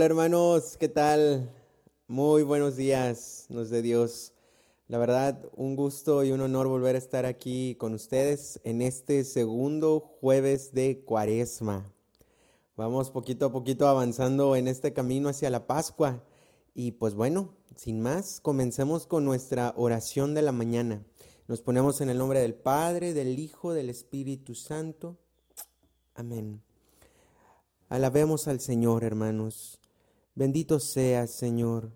Hola hermanos, ¿qué tal? Muy buenos días, nos de Dios. La verdad, un gusto y un honor volver a estar aquí con ustedes en este segundo jueves de Cuaresma. Vamos poquito a poquito avanzando en este camino hacia la Pascua. Y pues bueno, sin más, comencemos con nuestra oración de la mañana. Nos ponemos en el nombre del Padre, del Hijo, del Espíritu Santo. Amén. Alabemos al Señor, hermanos. Bendito seas, Señor.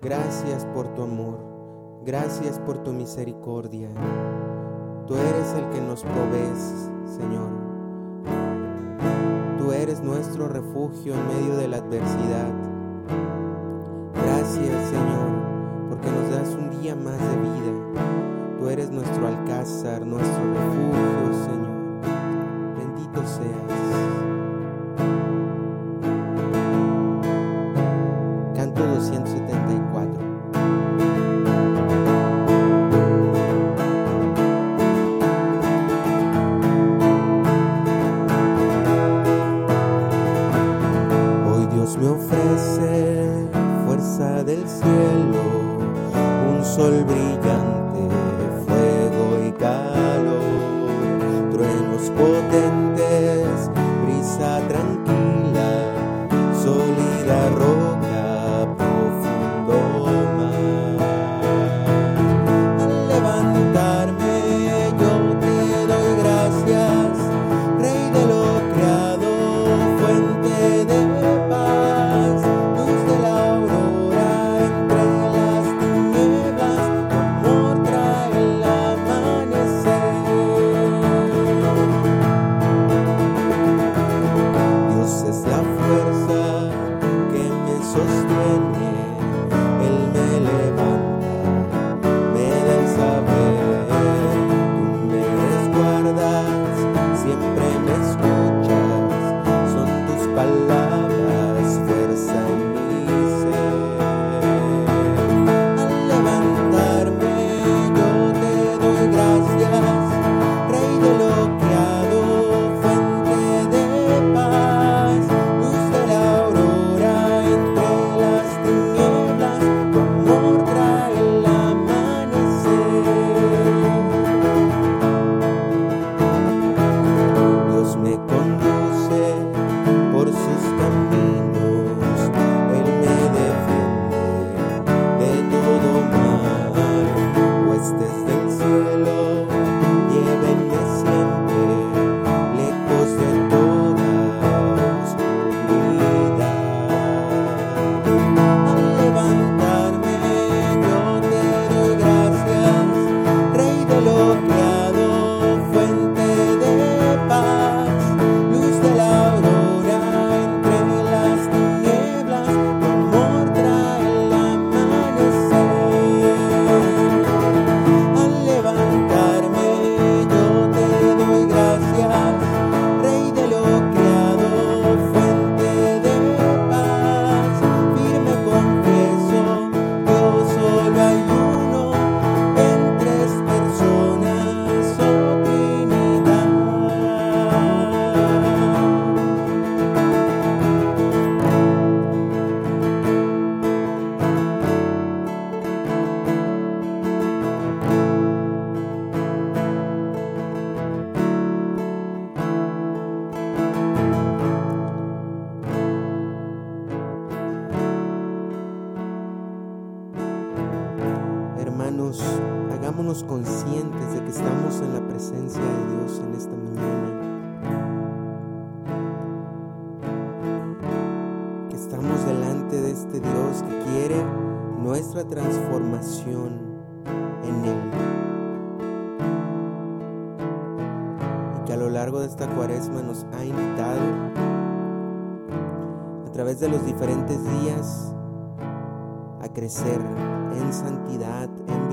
Gracias por tu amor. Gracias por tu misericordia. Tú eres el que nos provees, Señor. Tú eres nuestro refugio en medio de la adversidad. Gracias, Señor, porque nos das un día más de vida. Tú eres nuestro alcázar, nuestro refugio, Señor. Bendito seas. Largo de esta cuaresma nos ha invitado a través de los diferentes días a crecer en santidad, en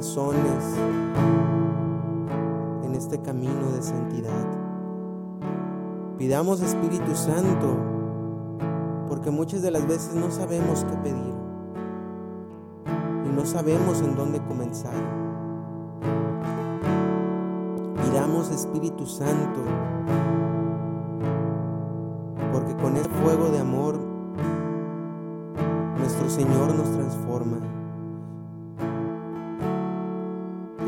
corazones en este camino de santidad. Pidamos Espíritu Santo, porque muchas de las veces no sabemos qué pedir y no sabemos en dónde comenzar. Pidamos Espíritu Santo, porque con el fuego de amor nuestro Señor nos transforma.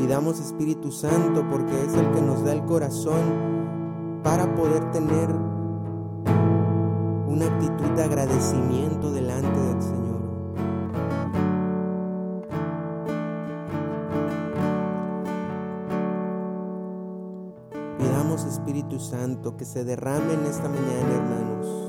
Pidamos Espíritu Santo porque es el que nos da el corazón para poder tener una actitud de agradecimiento delante del Señor. Espíritu Santo que se derrame en esta mañana, hermanos.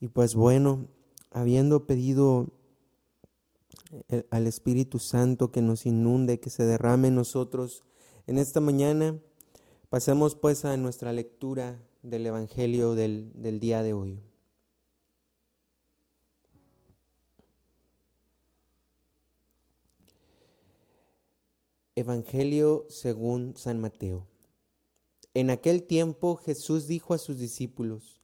Y pues bueno, habiendo pedido eh, al Espíritu Santo que nos inunde, que se derrame en nosotros en esta mañana, pasemos pues a nuestra lectura del Evangelio del, del día de hoy. Evangelio según San Mateo. En aquel tiempo Jesús dijo a sus discípulos,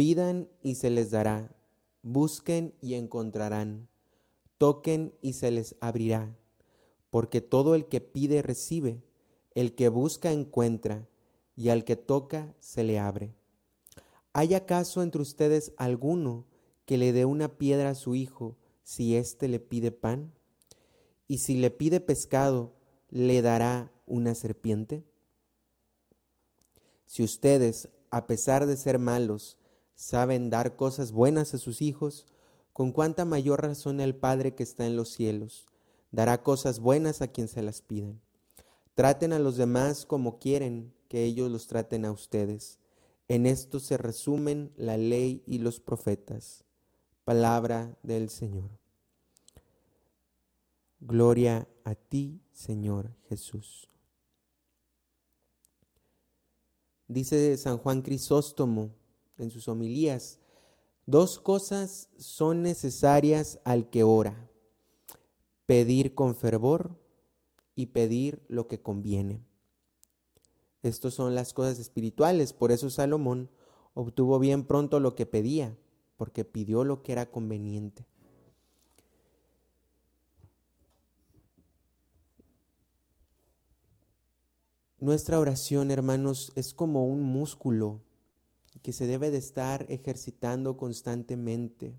pidan y se les dará, busquen y encontrarán, toquen y se les abrirá, porque todo el que pide recibe, el que busca encuentra, y al que toca se le abre. ¿Hay acaso entre ustedes alguno que le dé una piedra a su hijo si éste le pide pan? ¿Y si le pide pescado, le dará una serpiente? Si ustedes, a pesar de ser malos, saben dar cosas buenas a sus hijos, con cuánta mayor razón el Padre que está en los cielos dará cosas buenas a quien se las pidan. Traten a los demás como quieren que ellos los traten a ustedes. En esto se resumen la ley y los profetas. Palabra del Señor. Gloria a ti, Señor Jesús. Dice San Juan Crisóstomo en sus homilías, dos cosas son necesarias al que ora, pedir con fervor y pedir lo que conviene. Estas son las cosas espirituales, por eso Salomón obtuvo bien pronto lo que pedía, porque pidió lo que era conveniente. Nuestra oración, hermanos, es como un músculo que se debe de estar ejercitando constantemente.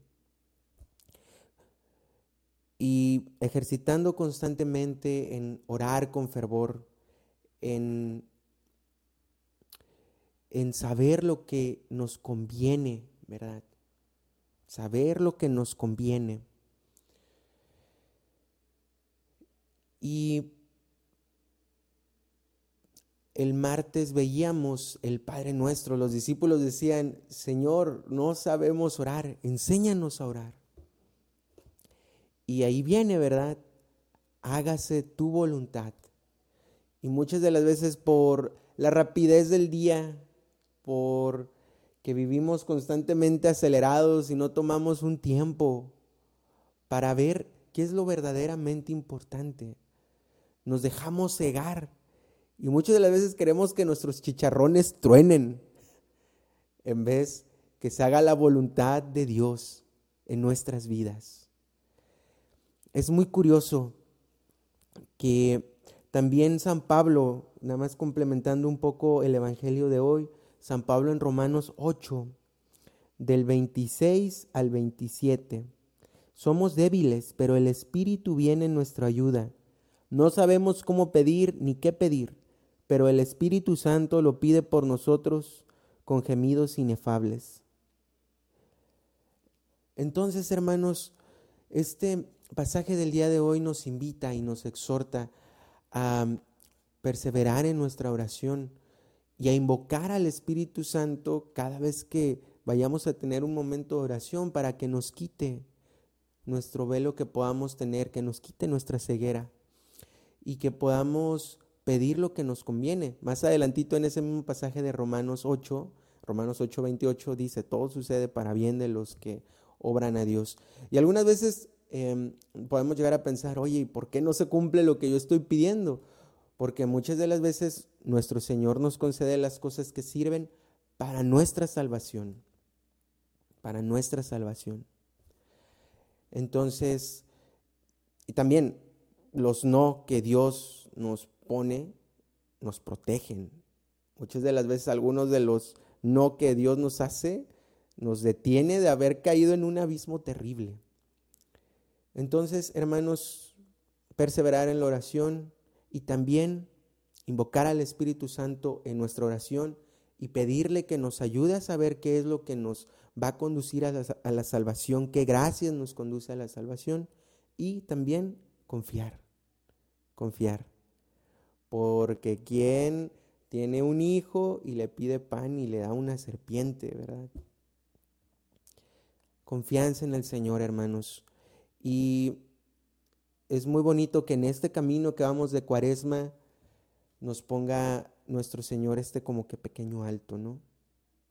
Y ejercitando constantemente en orar con fervor, en, en saber lo que nos conviene, ¿verdad? Saber lo que nos conviene. Y el martes veíamos el Padre Nuestro, los discípulos decían, Señor, no sabemos orar, enséñanos a orar. Y ahí viene, ¿verdad? Hágase tu voluntad. Y muchas de las veces por la rapidez del día, por que vivimos constantemente acelerados y no tomamos un tiempo para ver qué es lo verdaderamente importante. Nos dejamos cegar y muchas de las veces queremos que nuestros chicharrones truenen en vez que se haga la voluntad de Dios en nuestras vidas. Es muy curioso que también San Pablo, nada más complementando un poco el Evangelio de hoy, San Pablo en Romanos 8, del 26 al 27. Somos débiles, pero el Espíritu viene en nuestra ayuda. No sabemos cómo pedir ni qué pedir pero el Espíritu Santo lo pide por nosotros con gemidos inefables. Entonces, hermanos, este pasaje del día de hoy nos invita y nos exhorta a perseverar en nuestra oración y a invocar al Espíritu Santo cada vez que vayamos a tener un momento de oración para que nos quite nuestro velo que podamos tener, que nos quite nuestra ceguera y que podamos pedir lo que nos conviene. Más adelantito en ese mismo pasaje de Romanos 8, Romanos 8, 28 dice, todo sucede para bien de los que obran a Dios. Y algunas veces em, podemos llegar a pensar, oye, ¿y por qué no se cumple lo que yo estoy pidiendo? Porque muchas de las veces nuestro Señor nos concede las cosas que sirven para nuestra salvación, para nuestra salvación. Entonces, y también los no que Dios nos pone, nos protegen. Muchas de las veces algunos de los no que Dios nos hace nos detiene de haber caído en un abismo terrible. Entonces, hermanos, perseverar en la oración y también invocar al Espíritu Santo en nuestra oración y pedirle que nos ayude a saber qué es lo que nos va a conducir a la, a la salvación, qué gracias nos conduce a la salvación y también confiar, confiar porque quien tiene un hijo y le pide pan y le da una serpiente, ¿verdad? Confianza en el Señor, hermanos. Y es muy bonito que en este camino que vamos de cuaresma nos ponga nuestro Señor este como que pequeño alto, ¿no?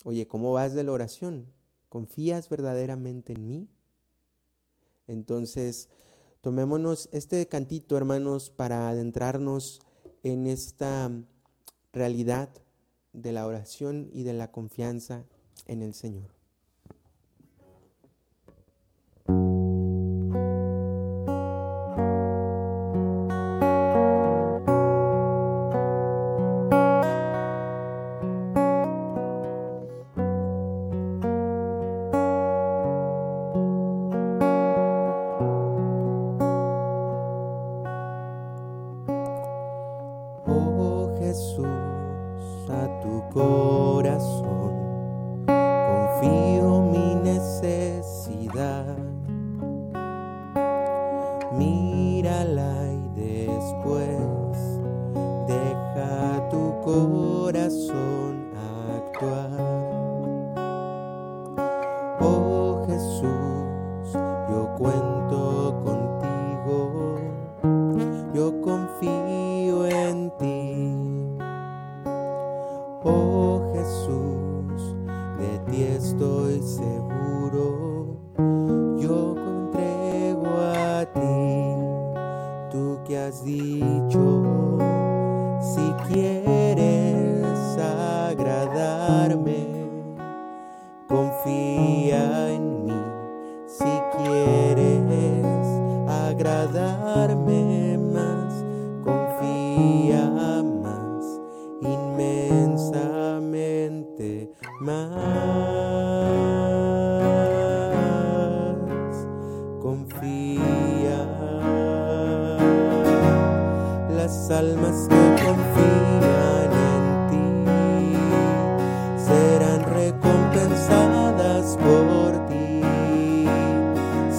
Oye, ¿cómo vas de la oración? ¿Confías verdaderamente en mí? Entonces, tomémonos este cantito, hermanos, para adentrarnos en esta realidad de la oración y de la confianza en el Señor.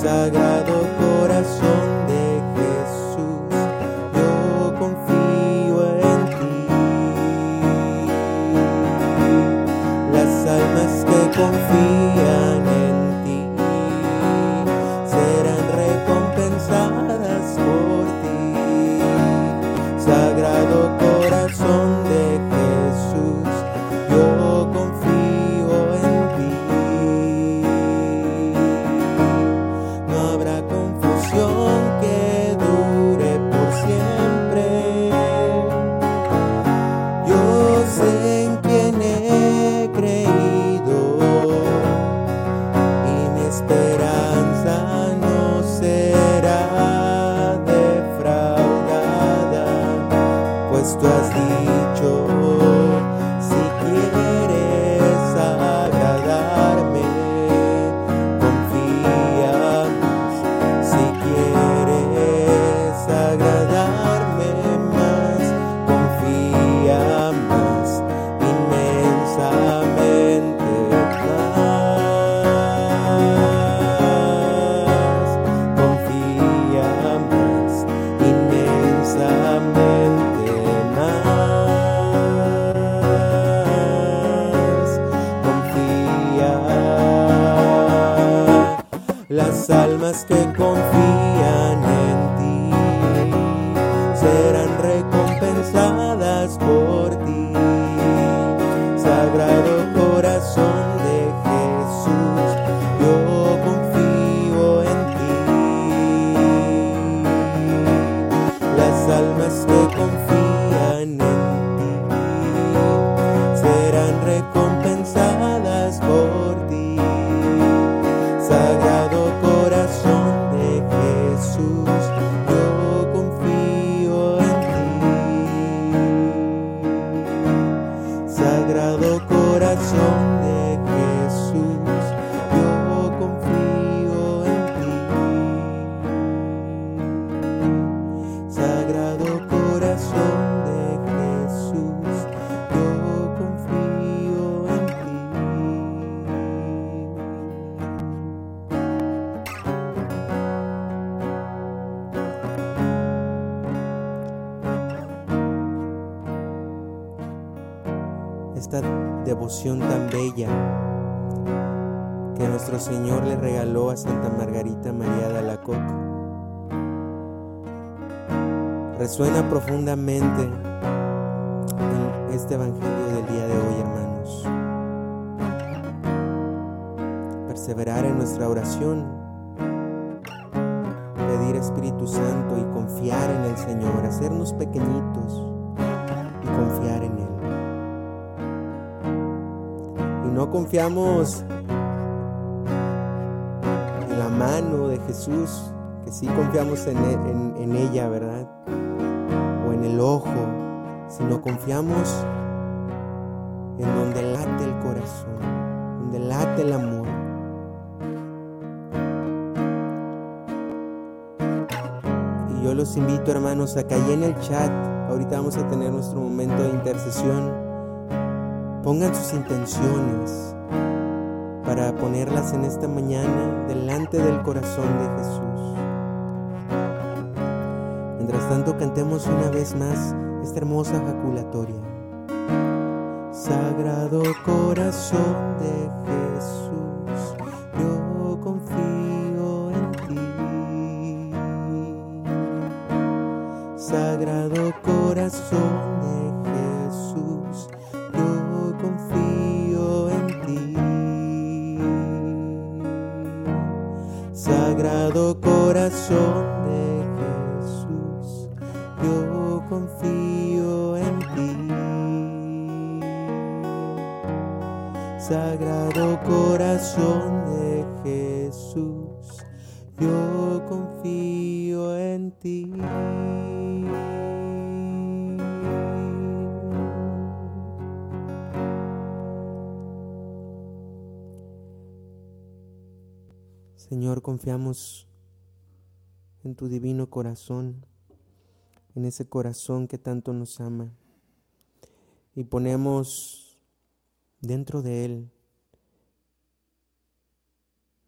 Sagrado corazón de Jesús, yo confío en ti. Las almas que confían. más que confío. Tan bella que nuestro Señor le regaló a Santa Margarita María de Alacoque. Resuena profundamente en este Evangelio del día de hoy, hermanos. Perseverar en nuestra oración, pedir Espíritu Santo y confiar en el Señor, hacernos pequeñitos y confiar en. No confiamos en la mano de Jesús, que sí confiamos en, e, en ella, ¿verdad? O en el ojo, sino confiamos en donde late el corazón, donde late el amor. Y yo los invito, hermanos, a que ahí en el chat, ahorita vamos a tener nuestro momento de intercesión, pongan sus intenciones para ponerlas en esta mañana delante del corazón de Jesús. Mientras tanto, cantemos una vez más esta hermosa jaculatoria. Sagrado corazón de Jesús, yo confío en ti. Sagrado corazón corazón de Jesús, yo confío en ti. Sagrado corazón de Jesús, yo confío en ti. Señor, confiamos en tu divino corazón, en ese corazón que tanto nos ama, y ponemos dentro de él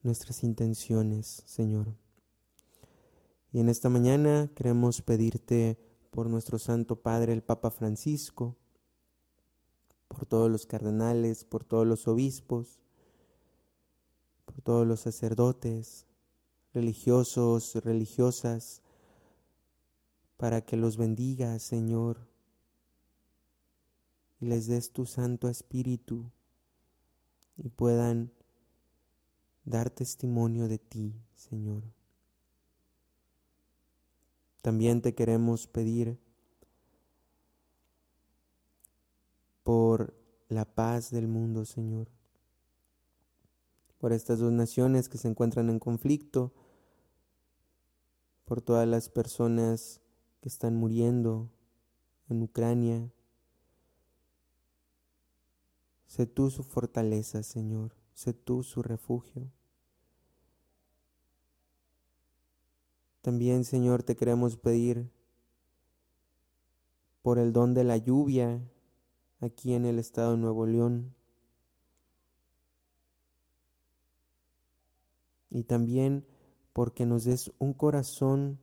nuestras intenciones, Señor. Y en esta mañana queremos pedirte por nuestro Santo Padre, el Papa Francisco, por todos los cardenales, por todos los obispos, por todos los sacerdotes, religiosos, religiosas, para que los bendigas, Señor, y les des tu Santo Espíritu y puedan dar testimonio de ti, Señor. También te queremos pedir por la paz del mundo, Señor, por estas dos naciones que se encuentran en conflicto, por todas las personas que están muriendo en Ucrania. Sé tú su fortaleza, Señor, sé tú su refugio. También, Señor, te queremos pedir por el don de la lluvia aquí en el estado de Nuevo León. Y también porque nos des un corazón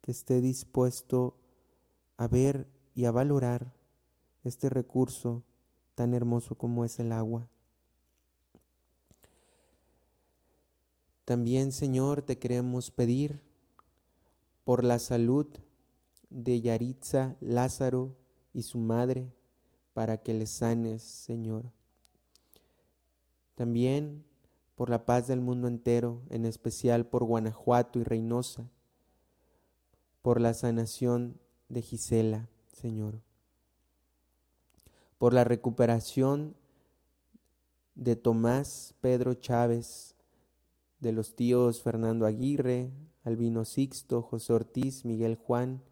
que esté dispuesto a ver y a valorar este recurso tan hermoso como es el agua. También, Señor, te queremos pedir por la salud de Yaritza Lázaro y su madre, para que les sanes, Señor. También por la paz del mundo entero, en especial por Guanajuato y Reynosa, por la sanación de Gisela, Señor, por la recuperación de Tomás Pedro Chávez, de los tíos Fernando Aguirre, Albino Sixto, José Ortiz, Miguel Juan,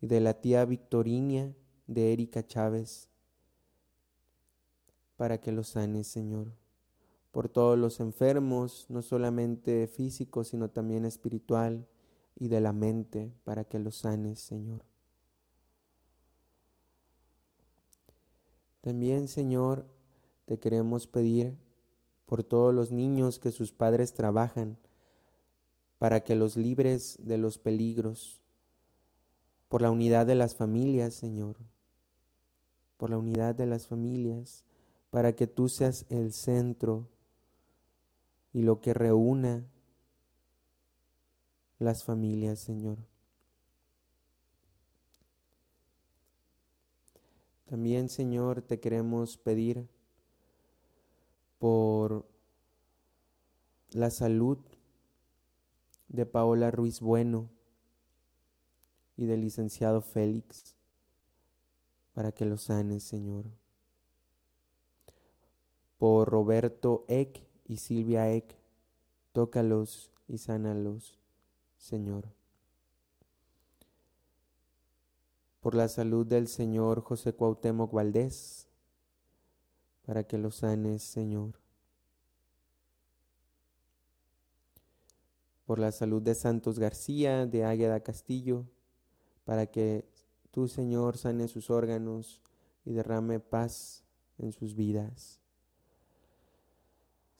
y de la tía Victorinia de Erika Chávez, para que los sanes, Señor por todos los enfermos, no solamente físicos, sino también espiritual y de la mente, para que los sanes, Señor. También, Señor, te queremos pedir por todos los niños que sus padres trabajan, para que los libres de los peligros, por la unidad de las familias, Señor, por la unidad de las familias, para que tú seas el centro y lo que reúna las familias, Señor. También, Señor, te queremos pedir por la salud de Paola Ruiz Bueno y del licenciado Félix, para que los sanes, Señor. Por Roberto Eck y Silvia Eck, tócalos y sánalos, Señor. Por la salud del Señor José Cuauhtémoc Valdés, para que los sanes, Señor. Por la salud de Santos García, de Águeda Castillo, para que tú, Señor, sane sus órganos y derrame paz en sus vidas.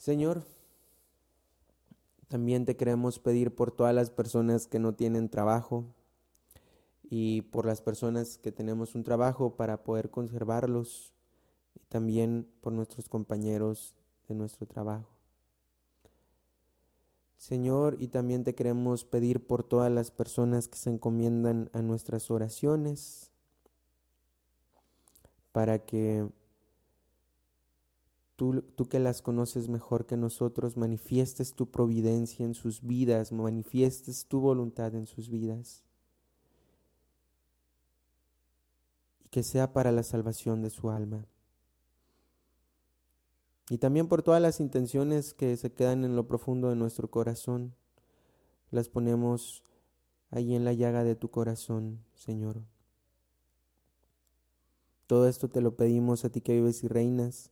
Señor, también te queremos pedir por todas las personas que no tienen trabajo y por las personas que tenemos un trabajo para poder conservarlos y también por nuestros compañeros de nuestro trabajo. Señor, y también te queremos pedir por todas las personas que se encomiendan a nuestras oraciones, para que tú, que las conoces mejor que nosotros, manifiestes tu providencia en sus vidas, manifiestes tu voluntad en sus vidas, y que sea para la salvación de su alma y también por todas las intenciones que se quedan en lo profundo de nuestro corazón. Las ponemos ahí en la llaga de tu corazón, Señor. Todo esto te lo pedimos a ti que vives y reinas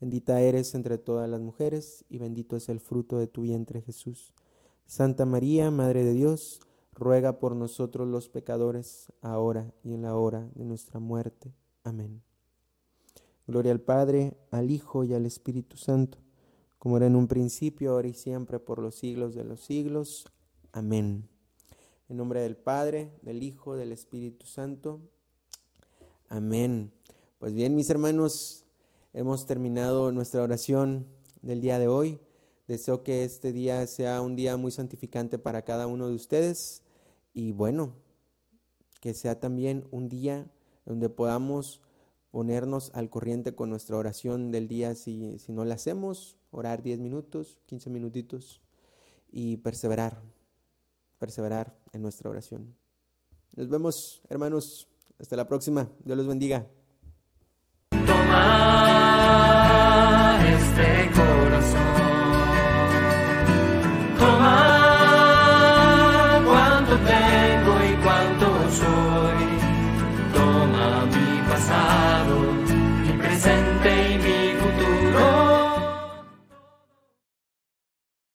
Bendita eres entre todas las mujeres y bendito es el fruto de tu vientre Jesús. Santa María, Madre de Dios, ruega por nosotros los pecadores, ahora y en la hora de nuestra muerte. Amén. Gloria al Padre, al Hijo y al Espíritu Santo, como era en un principio, ahora y siempre, por los siglos de los siglos. Amén. En nombre del Padre, del Hijo, del Espíritu Santo. Amén. Pues bien, mis hermanos, hemos terminado nuestra oración del día de hoy. Deseo que este día sea un día muy santificante para cada uno de ustedes y bueno, que sea también un día donde podamos ponernos al corriente con nuestra oración del día si, no la hacemos, orar 10 minutos, 15 minutitos y perseverar, perseverar en nuestra oración. Nos vemos, hermanos. Hasta la próxima. Dios los bendiga.